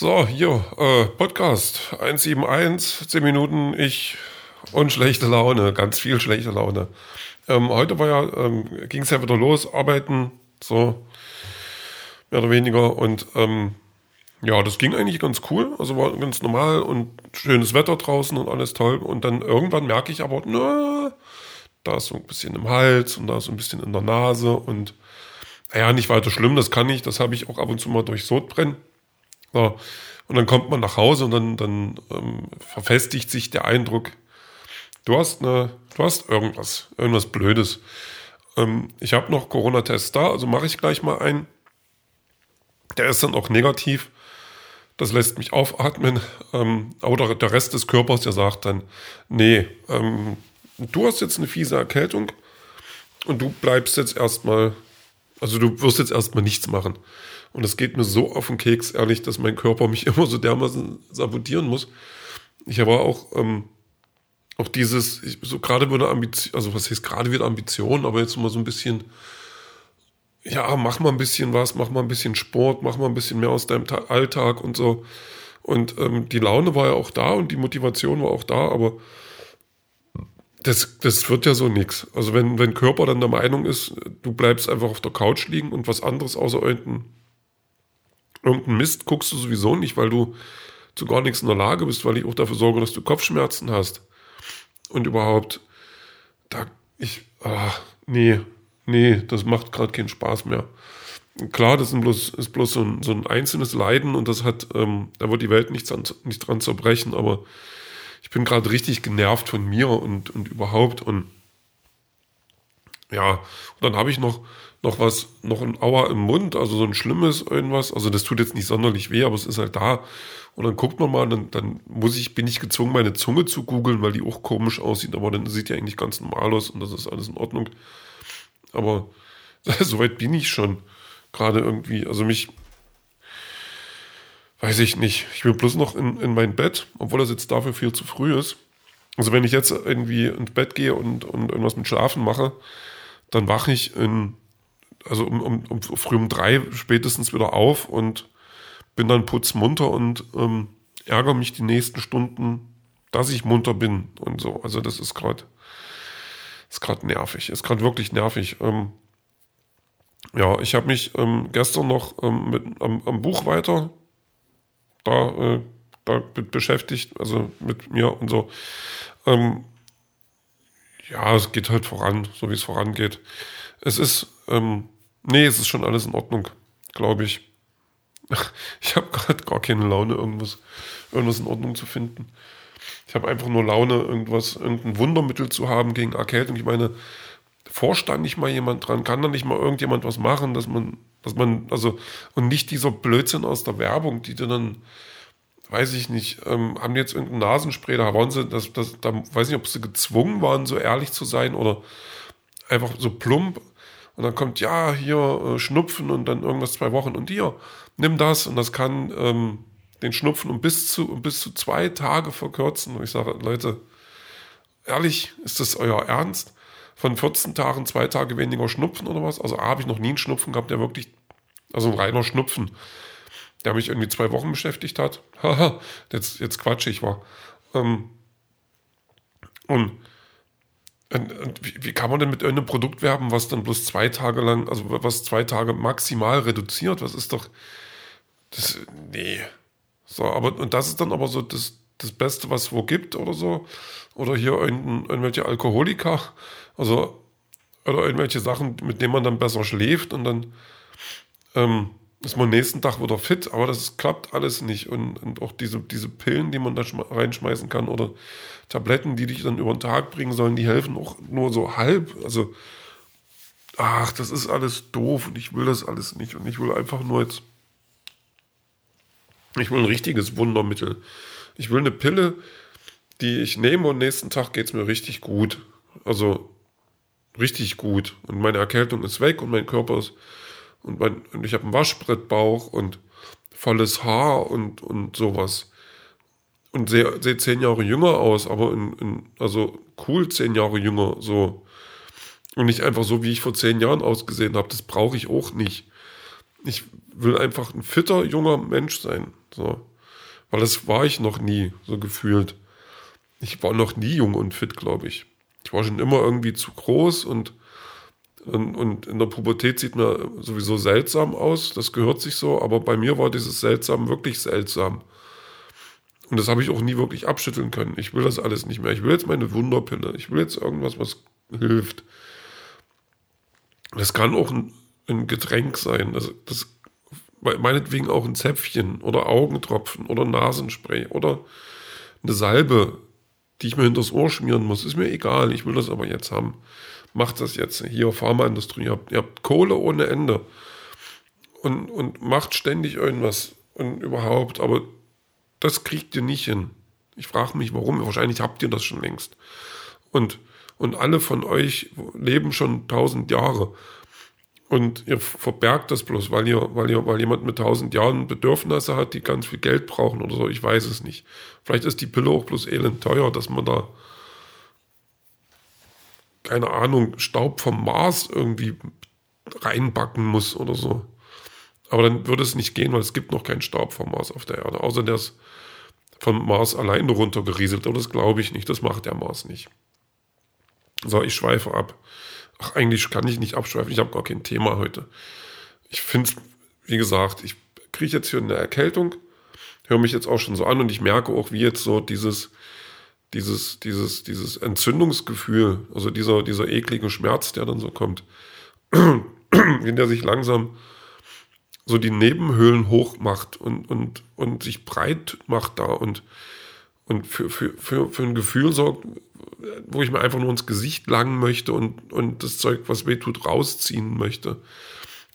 So, hier, äh, Podcast 171, 10 Minuten, ich und schlechte Laune, ganz viel schlechte Laune. Ähm, heute war ja, ähm, ging es ja wieder los, arbeiten, so mehr oder weniger. Und ähm, ja, das ging eigentlich ganz cool. Also war ganz normal und schönes Wetter draußen und alles toll. Und dann irgendwann merke ich aber, na, da ist so ein bisschen im Hals und da ist so ein bisschen in der Nase und naja, nicht weiter schlimm, das kann ich, das habe ich auch ab und zu mal durch Sodbrennen. So. Und dann kommt man nach Hause und dann, dann ähm, verfestigt sich der Eindruck, du hast eine, du hast irgendwas, irgendwas Blödes. Ähm, ich habe noch Corona-Test da, also mache ich gleich mal einen. Der ist dann auch negativ. Das lässt mich aufatmen. Ähm, aber der Rest des Körpers, der sagt dann, nee, ähm, du hast jetzt eine fiese Erkältung und du bleibst jetzt erstmal, also du wirst jetzt erstmal nichts machen. Und es geht mir so auf den Keks, ehrlich, dass mein Körper mich immer so dermaßen sabotieren muss. Ich habe auch, ähm, auch dieses, ich, so gerade wieder Ambition, also was heißt gerade wieder Ambition, aber jetzt mal so ein bisschen, ja, mach mal ein bisschen was, mach mal ein bisschen Sport, mach mal ein bisschen mehr aus deinem Ta Alltag und so. Und ähm, die Laune war ja auch da und die Motivation war auch da, aber das, das wird ja so nichts. Also wenn, wenn Körper dann der Meinung ist, du bleibst einfach auf der Couch liegen und was anderes außer irgendein Irgendeinen Mist guckst du sowieso nicht, weil du zu gar nichts in der Lage bist, weil ich auch dafür sorge, dass du Kopfschmerzen hast. Und überhaupt, da, ich, ah, nee, nee, das macht gerade keinen Spaß mehr. Klar, das ist bloß, ist bloß so, ein, so ein einzelnes Leiden und das hat, ähm, da wird die Welt nichts an, nicht dran zerbrechen, aber ich bin gerade richtig genervt von mir und, und überhaupt und ja, und dann habe ich noch noch was, noch ein Auer im Mund, also so ein schlimmes irgendwas. Also das tut jetzt nicht sonderlich weh, aber es ist halt da. Und dann guckt man mal, dann, dann muss ich, bin ich gezwungen, meine Zunge zu googeln, weil die auch komisch aussieht, aber dann sieht die eigentlich ganz normal aus und das ist alles in Ordnung. Aber soweit bin ich schon gerade irgendwie. Also mich, weiß ich nicht. Ich will bloß noch in, in mein Bett, obwohl das jetzt dafür viel zu früh ist. Also wenn ich jetzt irgendwie ins Bett gehe und, und irgendwas mit Schlafen mache, dann wache ich in also um, um, um früh um drei spätestens wieder auf und bin dann putzmunter und ähm, ärgere mich die nächsten Stunden, dass ich munter bin und so. Also das ist gerade ist gerade nervig, ist gerade wirklich nervig. Ähm, ja, ich habe mich ähm, gestern noch ähm, mit am, am, Buch weiter da, äh, da beschäftigt, also mit mir und so. Ähm, ja, es geht halt voran, so wie es vorangeht. Es ist ähm, Nee, es ist schon alles in Ordnung, glaube ich. Ich habe gerade gar keine Laune, irgendwas, irgendwas in Ordnung zu finden. Ich habe einfach nur Laune, irgendwas, irgendein Wundermittel zu haben gegen Erkältung. Ich meine, da nicht mal jemand dran? Kann da nicht mal irgendjemand was machen, dass man, dass man, also, und nicht dieser Blödsinn aus der Werbung, die dann, weiß ich nicht, ähm, haben jetzt irgendein Nasenspray, da waren sie, das, das, da weiß ich nicht, ob sie gezwungen waren, so ehrlich zu sein oder einfach so plump und dann kommt, ja, hier äh, Schnupfen und dann irgendwas zwei Wochen und hier, nimm das und das kann ähm, den Schnupfen um bis zu, um bis zu zwei Tage verkürzen. Und ich sage, Leute, ehrlich, ist das euer Ernst? Von 14 Tagen zwei Tage weniger Schnupfen oder was? Also habe ich noch nie einen Schnupfen gehabt, der wirklich, also ein reiner Schnupfen, der mich irgendwie zwei Wochen beschäftigt hat. Haha, jetzt, jetzt ich war. Ähm, und und wie, wie, kann man denn mit irgendeinem Produkt werben, was dann bloß zwei Tage lang, also was zwei Tage maximal reduziert? Was ist doch. Das. Nee. So, aber, und das ist dann aber so das, das Beste, was es wo gibt oder so. Oder hier irgendwelche Alkoholiker. Also, oder irgendwelche Sachen, mit denen man dann besser schläft und dann ähm, ist man nächsten Tag wieder fit, aber das klappt alles nicht. Und, und auch diese, diese Pillen, die man da reinschmeißen kann oder Tabletten, die dich dann über den Tag bringen sollen, die helfen auch nur so halb. Also, ach, das ist alles doof und ich will das alles nicht. Und ich will einfach nur jetzt, ich will ein richtiges Wundermittel. Ich will eine Pille, die ich nehme und nächsten Tag geht es mir richtig gut. Also, richtig gut. Und meine Erkältung ist weg und mein Körper ist und, mein, und ich habe einen Waschbrettbauch und volles Haar und, und sowas. Und sehe seh zehn Jahre jünger aus, aber in, in, also cool zehn Jahre jünger, so. Und nicht einfach so, wie ich vor zehn Jahren ausgesehen habe. Das brauche ich auch nicht. Ich will einfach ein fitter, junger Mensch sein. So. Weil das war ich noch nie, so gefühlt. Ich war noch nie jung und fit, glaube ich. Ich war schon immer irgendwie zu groß und, und, und in der Pubertät sieht man sowieso seltsam aus. Das gehört sich so, aber bei mir war dieses Seltsam wirklich seltsam. Und das habe ich auch nie wirklich abschütteln können. Ich will das alles nicht mehr. Ich will jetzt meine Wunderpille. Ich will jetzt irgendwas, was hilft. Das kann auch ein, ein Getränk sein. Das, das meinetwegen auch ein Zäpfchen oder Augentropfen oder Nasenspray oder eine Salbe, die ich mir hinters Ohr schmieren muss. Ist mir egal. Ich will das aber jetzt haben. Macht das jetzt. Hier, Pharmaindustrie. Ihr habt, ihr habt Kohle ohne Ende. Und, und macht ständig irgendwas. Und überhaupt. Aber das kriegt ihr nicht hin. Ich frage mich, warum. Wahrscheinlich habt ihr das schon längst. Und, und alle von euch leben schon tausend Jahre. Und ihr verbergt das bloß, weil ihr, weil ihr, weil jemand mit tausend Jahren Bedürfnisse hat, die ganz viel Geld brauchen oder so. Ich weiß es nicht. Vielleicht ist die Pille auch bloß elend teuer, dass man da, keine Ahnung, Staub vom Mars irgendwie reinbacken muss oder so. Aber dann würde es nicht gehen, weil es gibt noch keinen Staub vom Mars auf der Erde. Außer der ist vom Mars alleine runtergerieselt. Aber das glaube ich nicht. Das macht der Mars nicht. So, ich schweife ab. Ach, eigentlich kann ich nicht abschweifen. Ich habe gar kein Thema heute. Ich finde, wie gesagt, ich kriege jetzt hier eine Erkältung, höre mich jetzt auch schon so an und ich merke auch, wie jetzt so dieses, dieses, dieses, dieses Entzündungsgefühl, also dieser, dieser eklige Schmerz, der dann so kommt, wie der sich langsam so die Nebenhöhlen hochmacht und, und, und sich breit macht da und, und für, für, für, für ein Gefühl sorgt, wo ich mir einfach nur ins Gesicht langen möchte und, und das Zeug, was weh tut, rausziehen möchte.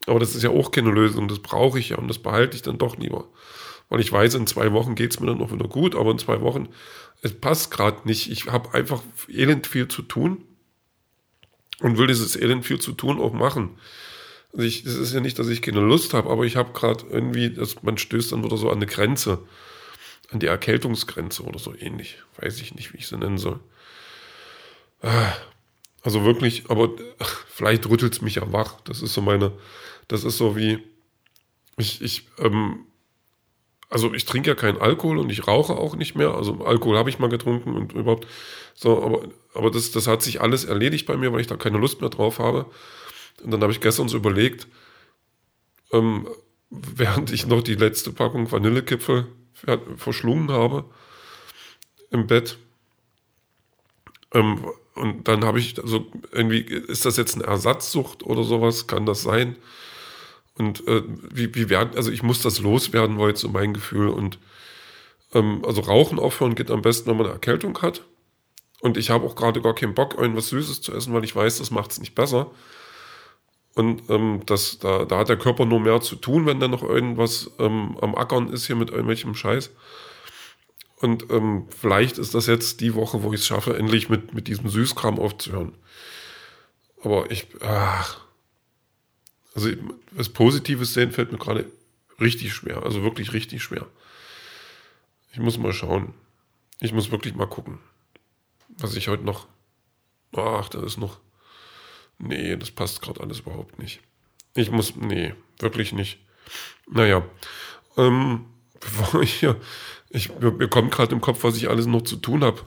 Aber das ist ja auch keine Lösung, das brauche ich ja und das behalte ich dann doch lieber. Weil ich weiß, in zwei Wochen geht es mir dann noch wieder gut, aber in zwei Wochen, es passt gerade nicht. Ich habe einfach elend viel zu tun und will dieses elend viel zu tun auch machen. Also ich, es ist ja nicht, dass ich keine Lust habe, aber ich habe gerade irgendwie, dass man stößt dann wieder so an eine Grenze, an die Erkältungsgrenze oder so ähnlich. Weiß ich nicht, wie ich sie nennen soll. Also wirklich, aber vielleicht rüttelt es mich ja wach. Das ist so meine, das ist so wie, ich, ich, ähm, also ich trinke ja keinen Alkohol und ich rauche auch nicht mehr. Also Alkohol habe ich mal getrunken und überhaupt so, aber, aber das, das hat sich alles erledigt bei mir, weil ich da keine Lust mehr drauf habe. Und dann habe ich gestern so überlegt, ähm, während ich noch die letzte Packung Vanillekipfel verschlungen habe im Bett. Ähm, und dann habe ich, also irgendwie, ist das jetzt eine Ersatzsucht oder sowas? Kann das sein? Und äh, wie, wie werden, also ich muss das loswerden, war jetzt so mein Gefühl. Und ähm, also Rauchen aufhören geht am besten, wenn man eine Erkältung hat. Und ich habe auch gerade gar keinen Bock, irgendwas Süßes zu essen, weil ich weiß, das macht es nicht besser. Und ähm, das, da, da hat der Körper nur mehr zu tun, wenn da noch irgendwas ähm, am Ackern ist hier mit irgendwelchem Scheiß. Und ähm, vielleicht ist das jetzt die Woche, wo ich es schaffe, endlich mit, mit diesem Süßkram aufzuhören. Aber ich, ach, also was Positives sehen fällt mir gerade richtig schwer. Also wirklich richtig schwer. Ich muss mal schauen. Ich muss wirklich mal gucken, was ich heute noch. Ach, da ist noch nee, das passt gerade alles überhaupt nicht. Ich muss, nee, wirklich nicht. Naja, ähm, bevor ich hier, ich, mir, kommt gerade im Kopf, was ich alles noch zu tun habe.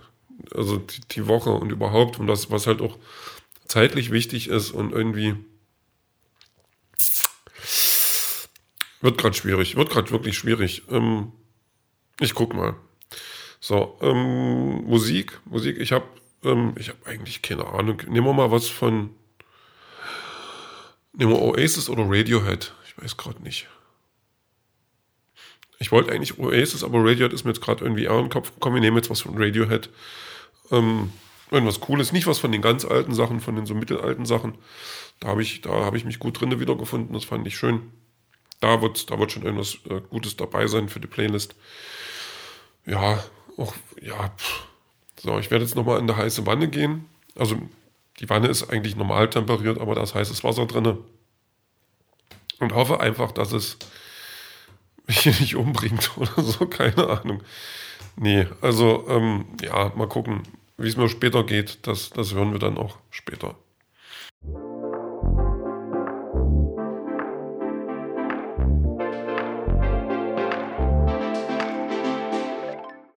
Also die, die Woche und überhaupt und das, was halt auch zeitlich wichtig ist und irgendwie wird gerade schwierig, wird gerade wirklich schwierig. Ähm, ich guck mal. So, ähm, Musik, Musik, ich habe ähm, ich eigentlich keine Ahnung. Nehmen wir mal was von Nehmen wir Oasis oder Radiohead? Ich weiß gerade nicht. Ich wollte eigentlich Oasis, aber Radiohead ist mir jetzt gerade irgendwie eher in den Kopf gekommen. Ich nehme jetzt was von Radiohead. Ähm, irgendwas Cooles. Nicht was von den ganz alten Sachen, von den so mittelalten Sachen. Da habe ich, hab ich mich gut drin wiedergefunden. Das fand ich schön. Da wird, da wird schon irgendwas äh, Gutes dabei sein für die Playlist. Ja, auch, ja. Pff. So, ich werde jetzt nochmal in der heiße Wanne gehen. Also die Wanne ist eigentlich normal temperiert, aber da ist heißes Wasser drin. Und hoffe einfach, dass es mich hier nicht umbringt oder so, keine Ahnung. Nee, also ähm, ja, mal gucken, wie es mir später geht. Das, das hören wir dann auch später.